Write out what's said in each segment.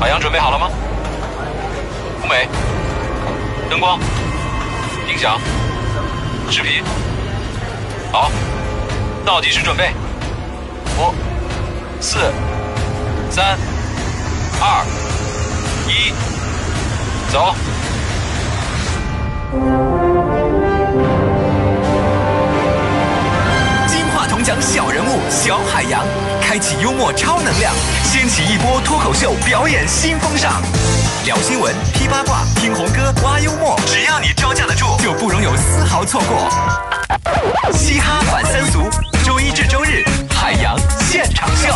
海洋准备好了吗？舞美、灯光、音响、视频，好，倒计时准备，五、四、三、二、一，走。金话筒奖小人物小海洋，开启幽默超能量，掀起一波脱口秀表演新风尚。聊新闻、批八卦、听红歌、挖幽默，只要你招架得住，就不容有丝毫错过。嘻哈反三俗，周一至周日，海洋现场秀。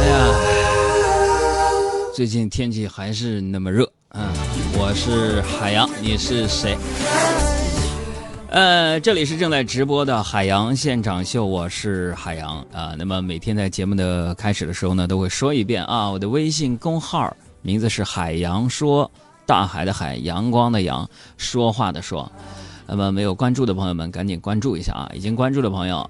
哎呀，最近天气还是那么热嗯！我是海洋，你是谁？呃，这里是正在直播的海洋现场秀，我是海洋啊。那么每天在节目的开始的时候呢，都会说一遍啊，我的微信公号名字是海洋说，大海的海，阳光的阳，说话的说。那么没有关注的朋友们，赶紧关注一下啊！已经关注的朋友，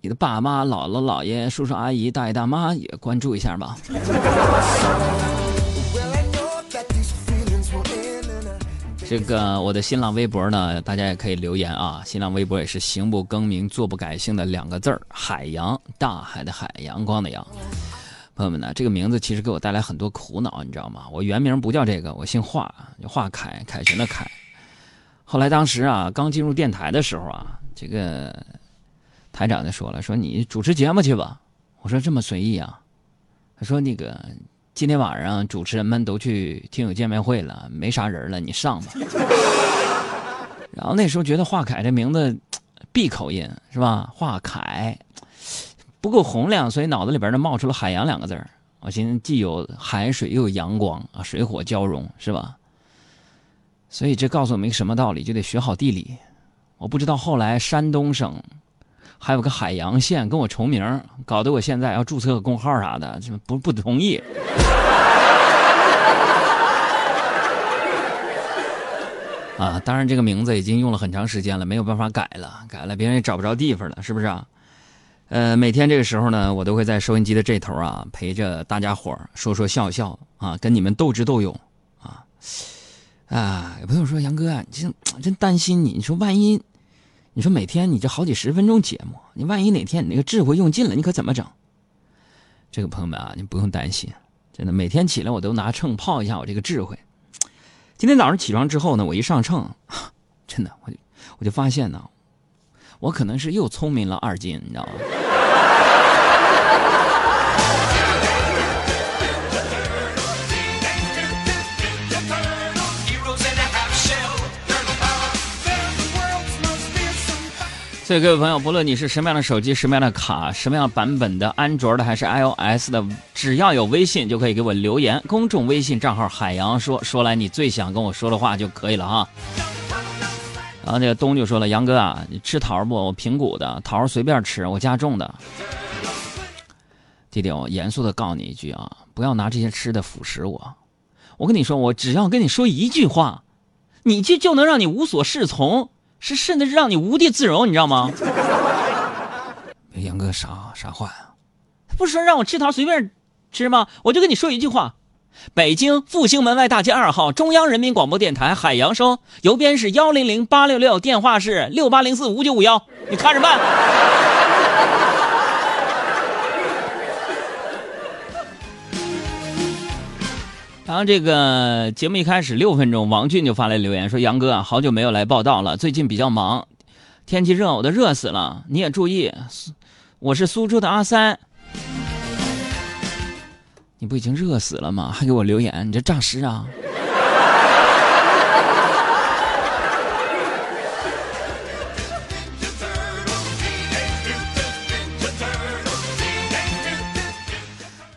你的爸妈、姥姥、姥爷、叔叔、阿姨、大爷、大妈也关注一下吧。这个我的新浪微博呢，大家也可以留言啊。新浪微博也是行不更名，坐不改姓的两个字儿，海洋，大海的海，阳光的阳。朋友们呢，这个名字其实给我带来很多苦恼，你知道吗？我原名不叫这个，我姓华，华凯，凯旋的凯。后来当时啊，刚进入电台的时候啊，这个台长就说了，说你主持节目去吧。我说这么随意啊？他说那个。今天晚上主持人们都去听友见面会了，没啥人了，你上吧。然后那时候觉得华凯这名字闭口音是吧？华凯不够洪亮，所以脑子里边呢冒出了海洋两个字儿。我寻思既有海水又有阳光啊，水火交融是吧？所以这告诉我们一个什么道理？就得学好地理。我不知道后来山东省。还有个海洋县跟我重名，搞得我现在要注册个工号啥的，就不不同意。啊，当然这个名字已经用了很长时间了，没有办法改了，改了别人也找不着地方了，是不是啊？呃，每天这个时候呢，我都会在收音机的这头啊，陪着大家伙说说笑笑啊，跟你们斗智斗勇啊。啊，有朋友说杨哥，你真真担心你，你说万一。你说每天你这好几十分钟节目，你万一哪天你那个智慧用尽了，你可怎么整？这个朋友们啊，你不用担心，真的，每天起来我都拿秤泡一下我这个智慧。今天早上起床之后呢，我一上秤，真的，我就我就发现呢，我可能是又聪明了二斤，你知道吗？所以各位朋友，不论你是什么样的手机、什么样的卡、什么样版本的安卓的还是 iOS 的，只要有微信就可以给我留言。公众微信账号“海洋说”，说来你最想跟我说的话就可以了哈。然后那个东就说了：“杨哥啊，你吃桃不？我平谷的桃随便吃，我家种的。”弟弟，我严肃的告诉你一句啊，不要拿这些吃的腐蚀我。我跟你说，我只要跟你说一句话，你就就能让你无所适从。是甚至是让你无地自容，你知道吗？杨哥啥啥话呀？不是说让我吃桃随便吃吗？我就跟你说一句话：北京复兴门外大街二号中央人民广播电台海洋收，邮编是幺零零八六六，电话是六八零四五九五幺，你看着办。然后这个节目一开始六分钟，王俊就发来留言说：“杨哥啊，好久没有来报道了，最近比较忙，天气热，我都热死了。你也注意，我是苏州的阿三，你不已经热死了吗？还给我留言，你这诈尸啊！”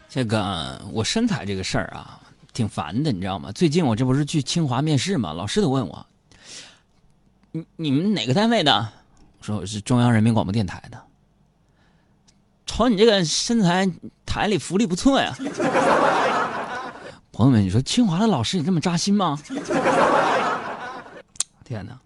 这个我身材这个事儿啊。挺烦的，你知道吗？最近我这不是去清华面试吗？老师都问我，你你们哪个单位的？我说我是中央人民广播电台的。瞅你这个身材，台里福利不错呀。朋友们，你说清华的老师也这么扎心吗？天哪！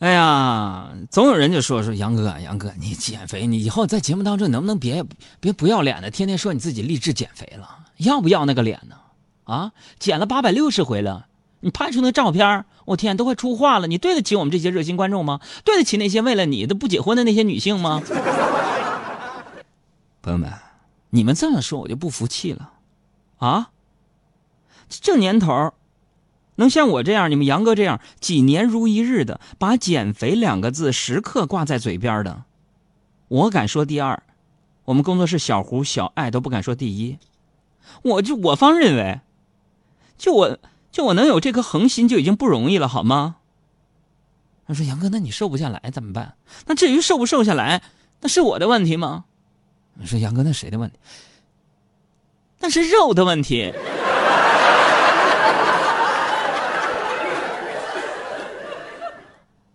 哎呀，总有人就说说杨哥，杨哥，你减肥，你以后在节目当中能不能别别不要脸的，天天说你自己励志减肥了，要不要那个脸呢？啊，减了八百六十回了，你拍出那照片，我天，都快出画了，你对得起我们这些热心观众吗？对得起那些为了你都不结婚的那些女性吗？朋友们，你们这么说我就不服气了，啊？这年头。能像我这样，你们杨哥这样几年如一日的把“减肥”两个字时刻挂在嘴边的，我敢说第二。我们工作室小胡、小爱都不敢说第一。我就我方认为，就我就我能有这颗恒心就已经不容易了，好吗？他说：“杨哥，那你瘦不下来怎么办？那至于瘦不瘦下来，那是我的问题吗？”我说：“杨哥，那谁的问题？那是肉的问题。”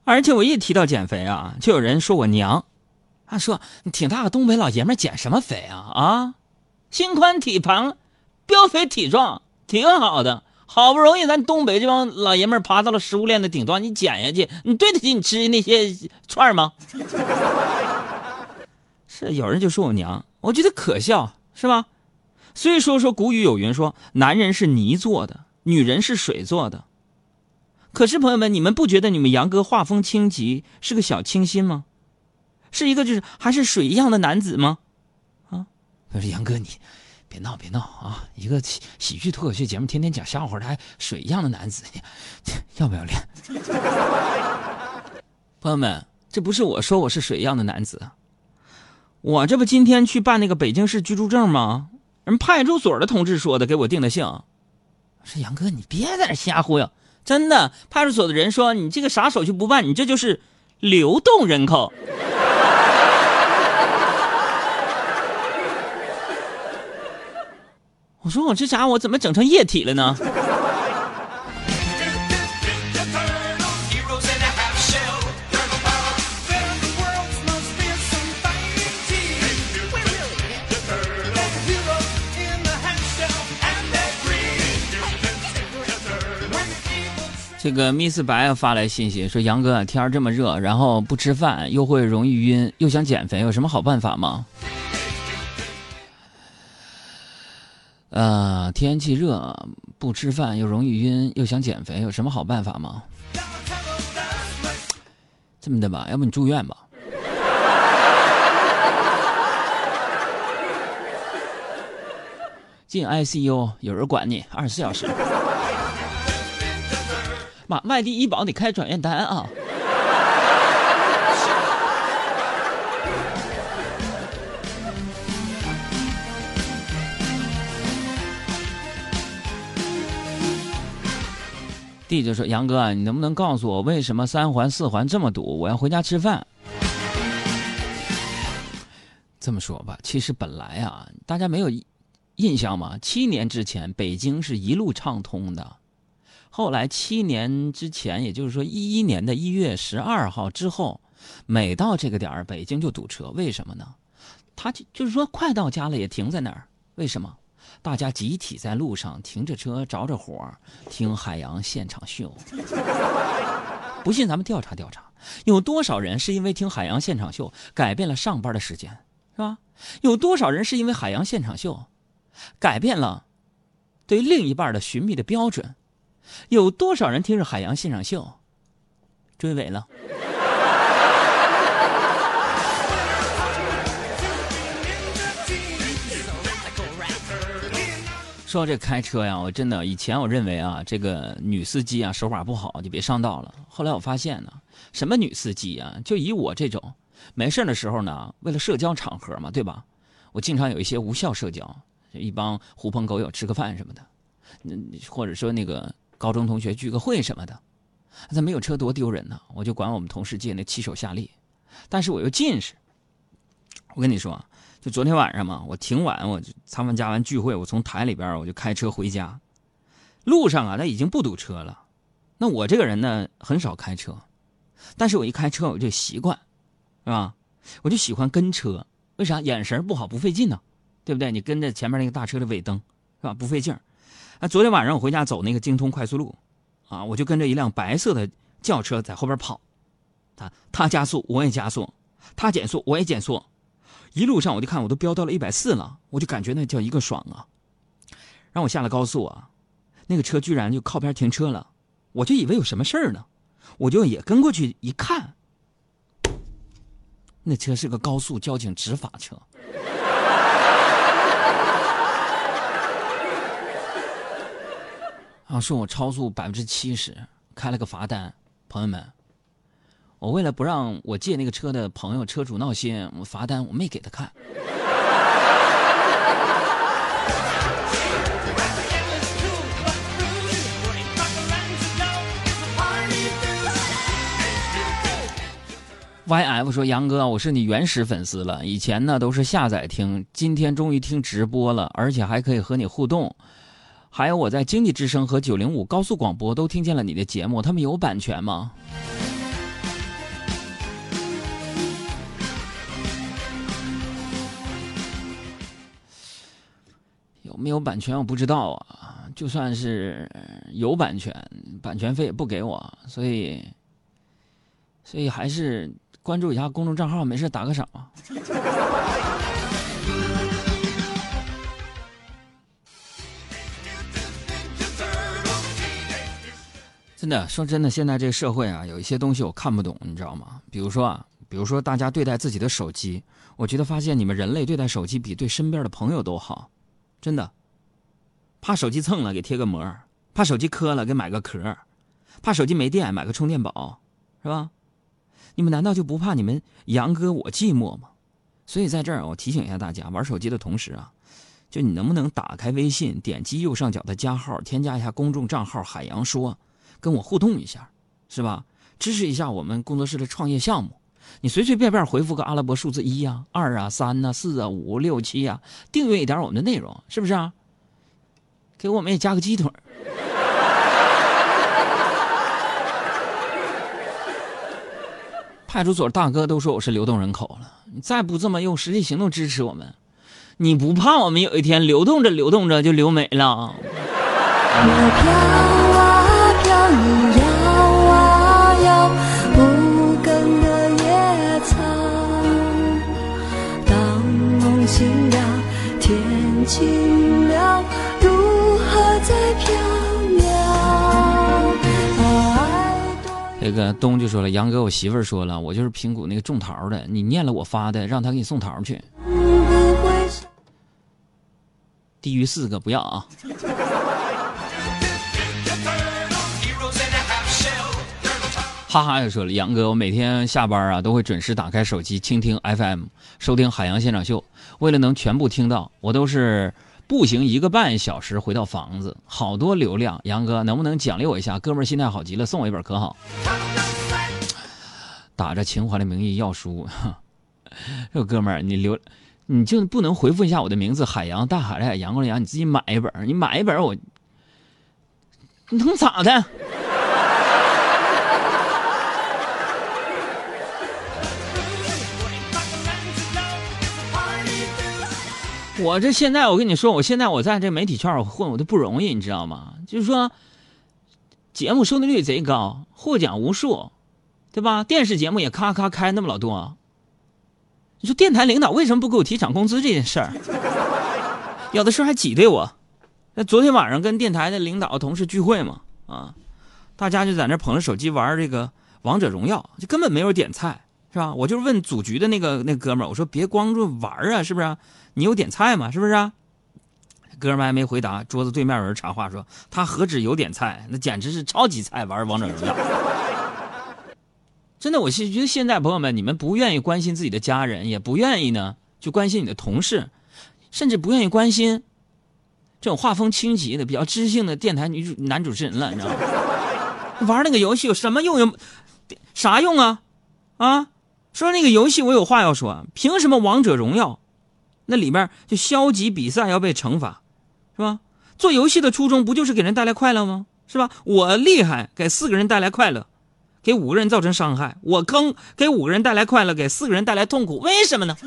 而且我一提到减肥啊，就有人说我娘，他说你挺大个东北老爷们减什么肥啊啊，心宽体胖，膘肥体壮，挺好的。好不容易咱东北这帮老爷们爬到了食物链的顶端，你减下去，你对得起你吃那些串吗？是有人就说我娘，我觉得可笑，是吧？所以说说古语有云说，男人是泥做的，女人是水做的。可是朋友们，你们不觉得你们杨哥画风清奇，是个小清新吗？是一个就是还是水一样的男子吗？啊！他说杨哥你别闹别闹啊！一个喜喜剧脱口秀节目，天天讲笑话，的还水一样的男子，要不要脸？朋友们，这不是我说我是水一样的男子，我这不今天去办那个北京市居住证吗？人派出所的同志说的，给我定的性。我说杨哥，你别在这瞎忽悠。真的，派出所的人说你这个啥手续不办，你这就是流动人口。我说我这家伙怎么整成液体了呢？这个 Miss 白发来信息说：“杨哥，天儿这么热，然后不吃饭又会容易晕，又想减肥，有什么好办法吗？”呃，天气热，不吃饭又容易晕，又想减肥，有什么好办法吗？这么的吧，要不你住院吧？进 ICU，有人管你，二十四小时。妈，外地医保得开转院单啊！弟就说：“杨哥，你能不能告诉我，为什么三环四环这么堵？我要回家吃饭。”这么说吧，其实本来啊，大家没有印象吗？七年之前，北京是一路畅通的。后来七年之前，也就是说一一年的一月十二号之后，每到这个点儿，北京就堵车。为什么呢？他就就是说快到家了也停在那儿。为什么？大家集体在路上停着车着着火听海洋现场秀。不信咱们调查调查，有多少人是因为听海洋现场秀改变了上班的时间，是吧？有多少人是因为海洋现场秀改变了对另一半的寻觅的标准？有多少人听着海洋现场秀追尾了？说这开车呀，我真的以前我认为啊，这个女司机啊手法不好就别上道了。后来我发现呢，什么女司机啊，就以我这种没事的时候呢，为了社交场合嘛，对吧？我经常有一些无效社交，一帮狐朋狗友吃个饭什么的，嗯，或者说那个。高中同学聚个会什么的，咱没有车多丢人呢。我就管我们同事借那骑手夏利，但是我又近视。我跟你说，就昨天晚上嘛，我挺晚，我参加完聚会，我从台里边我就开车回家。路上啊，他已经不堵车了。那我这个人呢，很少开车，但是我一开车我就习惯，是吧？我就喜欢跟车，为啥？眼神不好不费劲呢，对不对？你跟着前面那个大车的尾灯，是吧？不费劲儿。啊，昨天晚上我回家走那个京通快速路，啊，我就跟着一辆白色的轿车在后边跑，他他加速我也加速，他减速我也减速，一路上我就看我都飙到了一百四了，我就感觉那叫一个爽啊！让我下了高速啊，那个车居然就靠边停车了，我就以为有什么事儿呢，我就也跟过去一看，那车是个高速交警执法车。啊，说我超速百分之七十，开了个罚单。朋友们，我为了不让我借那个车的朋友车主闹心，我罚单我没给他看。YF 说：“杨哥，我是你原始粉丝了，以前呢都是下载听，今天终于听直播了，而且还可以和你互动。”还有我在经济之声和九零五高速广播都听见了你的节目，他们有版权吗？有没有版权我不知道啊。就算是有版权，版权费也不给我，所以，所以还是关注一下公众账号，没事打个赏。真的说真的，现在这个社会啊，有一些东西我看不懂，你知道吗？比如说啊，比如说大家对待自己的手机，我觉得发现你们人类对待手机比对身边的朋友都好，真的。怕手机蹭了给贴个膜，怕手机磕了给买个壳，怕手机没电买个充电宝，是吧？你们难道就不怕你们杨哥我寂寞吗？所以在这儿我提醒一下大家，玩手机的同时啊，就你能不能打开微信，点击右上角的加号，添加一下公众账号“海洋说”。跟我互动一下，是吧？支持一下我们工作室的创业项目。你随随便便回复个阿拉伯数字一呀、二啊、三呐、四啊、五六七啊，订阅一点我们的内容，是不是啊？给我们也加个鸡腿。派出所大哥都说我是流动人口了，你再不这么用实际行动支持我们，你不怕我们有一天流动着流动着就流没了？这个东就说了，杨哥，我媳妇儿说了，我就是平谷那个种桃的，你念了我发的，让他给你送桃去。低于四个不要啊。哈哈，又说了，杨哥，我每天下班啊都会准时打开手机倾听 FM，收听海洋现场秀。为了能全部听到，我都是步行一个半小时回到房子，好多流量。杨哥，能不能奖励我一下？哥们儿心态好极了，送我一本可好？打着情怀的名义要书，这哥们儿，你留，你就不能回复一下我的名字？海洋大海的海，阳光的阳，你自己买一本，你买一本我，你能咋的？我这现在，我跟你说，我现在我在这媒体圈混，我都不容易，你知道吗？就是说，节目收听率贼高，获奖无数，对吧？电视节目也咔咔开那么老多。你说电台领导为什么不给我提涨工资这件事儿？有的时候还挤兑我。那昨天晚上跟电台的领导同事聚会嘛，啊，大家就在那捧着手机玩这个王者荣耀，就根本没有点菜，是吧？我就问组局的那个那哥们儿，我说别光着玩啊，是不是？你有点菜吗？是不是啊？哥们还没回答，桌子对面有人插话说：“他何止有点菜，那简直是超级菜，玩王者荣耀。”真的，我是觉得现在朋友们，你们不愿意关心自己的家人，也不愿意呢去关心你的同事，甚至不愿意关心这种画风清奇的、比较知性的电台女主男主持人了，你知道吗？玩那个游戏有什么用？有啥用啊？啊？说那个游戏，我有话要说，凭什么王者荣耀？那里面就消极比赛要被惩罚，是吧？做游戏的初衷不就是给人带来快乐吗？是吧？我厉害，给四个人带来快乐，给五个人造成伤害；我坑，给五个人带来快乐，给四个人带来痛苦。为什么呢？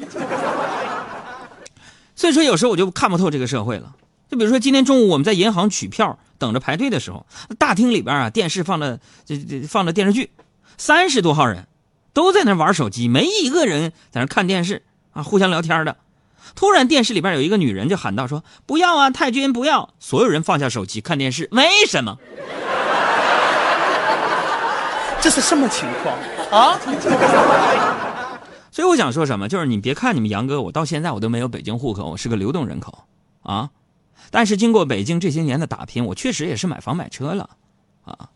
所以说，有时候我就看不透这个社会了。就比如说，今天中午我们在银行取票，等着排队的时候，大厅里边啊，电视放着这这放着电视剧，三十多号人，都在那玩手机，没一个人在那看电视啊，互相聊天的。突然，电视里边有一个女人就喊道：“说不要啊，太君不要！”所有人放下手机看电视，为什么？这是什么情况啊？所以我想说什么，就是你别看你们杨哥，我到现在我都没有北京户口，我是个流动人口啊。但是经过北京这些年的打拼，我确实也是买房买车了啊。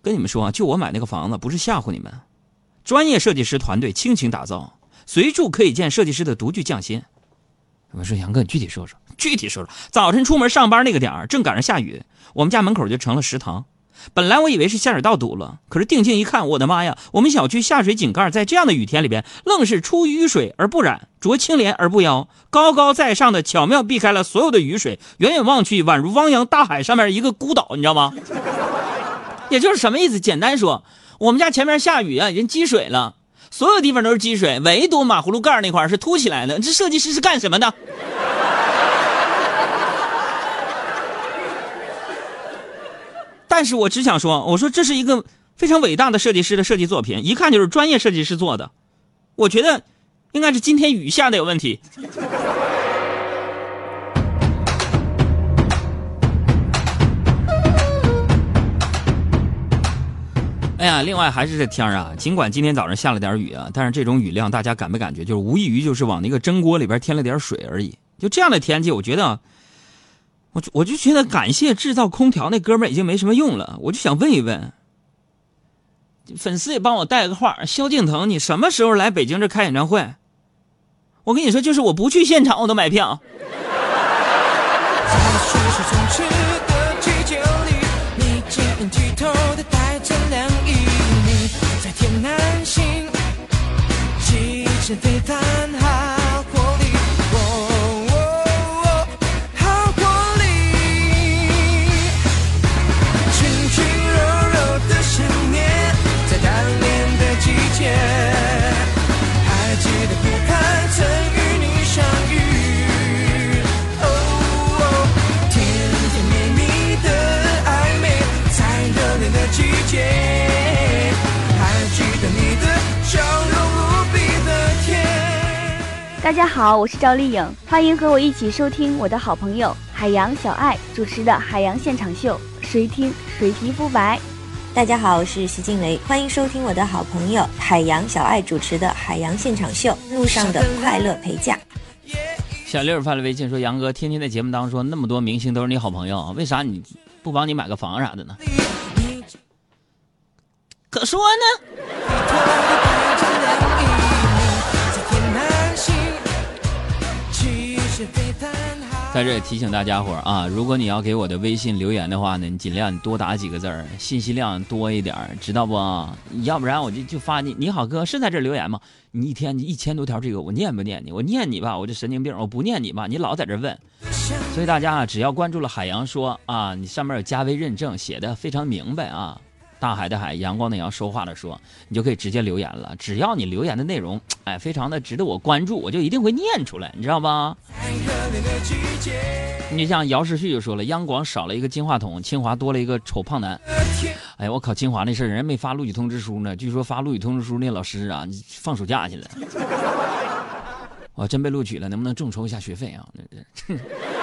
跟你们说啊，就我买那个房子，不是吓唬你们，专业设计师团队倾情打造，随处可以见设计师的独具匠心。我说杨哥，你具体说说，具体说说。早晨出门上班那个点儿，正赶上下雨，我们家门口就成了食堂。本来我以为是下水道堵了，可是定睛一看，我的妈呀！我们小区下水井盖在这样的雨天里边，愣是出淤水而不染，濯清涟而不妖，高高在上的巧妙避开了所有的雨水，远远望去，宛如汪洋大海上面一个孤岛，你知道吗？也就是什么意思？简单说，我们家前面下雨啊，已经积水了，所有地方都是积水，唯独马葫芦盖那块是凸起来的。这设计师是干什么的？但是我只想说，我说这是一个非常伟大的设计师的设计作品，一看就是专业设计师做的。我觉得应该是今天雨下的有问题。哎呀，另外还是这天儿啊，尽管今天早上下了点雨啊，但是这种雨量大家感没感觉？就是无异于就是往那个蒸锅里边添了点水而已。就这样的天气，我觉得。我我就觉得感谢制造空调那哥们儿已经没什么用了，我就想问一问，粉丝也帮我带个话，萧敬腾你什么时候来北京这开演唱会？我跟你说，就是我不去现场我都买票。大家好，我是赵丽颖，欢迎和我一起收听我的好朋友海洋小爱主持的《海洋现场秀》，谁听谁皮肤白。大家好，我是徐静蕾，欢迎收听我的好朋友海洋小爱主持的《海洋现场秀》，路上的快乐陪嫁。小六发了微信说：“杨哥，天天在节目当中说那么多明星都是你好朋友，为啥你不帮你买个房啥的呢？”可说呢。在这里提醒大家伙儿啊，如果你要给我的微信留言的话呢，你尽量你多打几个字儿，信息量多一点儿，知道不？要不然我就就发你。你好，哥是在这留言吗？你一天一千多条这个，我念不念你？我念你吧，我就神经病；我不念你吧，你老在这问。所以大家啊，只要关注了海洋说啊，你上面有加微认证，写的非常明白啊。大海的海，阳光的阳，说话的说，你就可以直接留言了。只要你留言的内容，哎，非常的值得我关注，我就一定会念出来，你知道吧？你像姚世旭就说了，央广少了一个金话筒，清华多了一个丑胖男。哎，我考清华那事儿，人没发录取通知书呢。据说发录取通知书那老师啊，放暑假去了。我真被录取了，能不能众筹一下学费啊？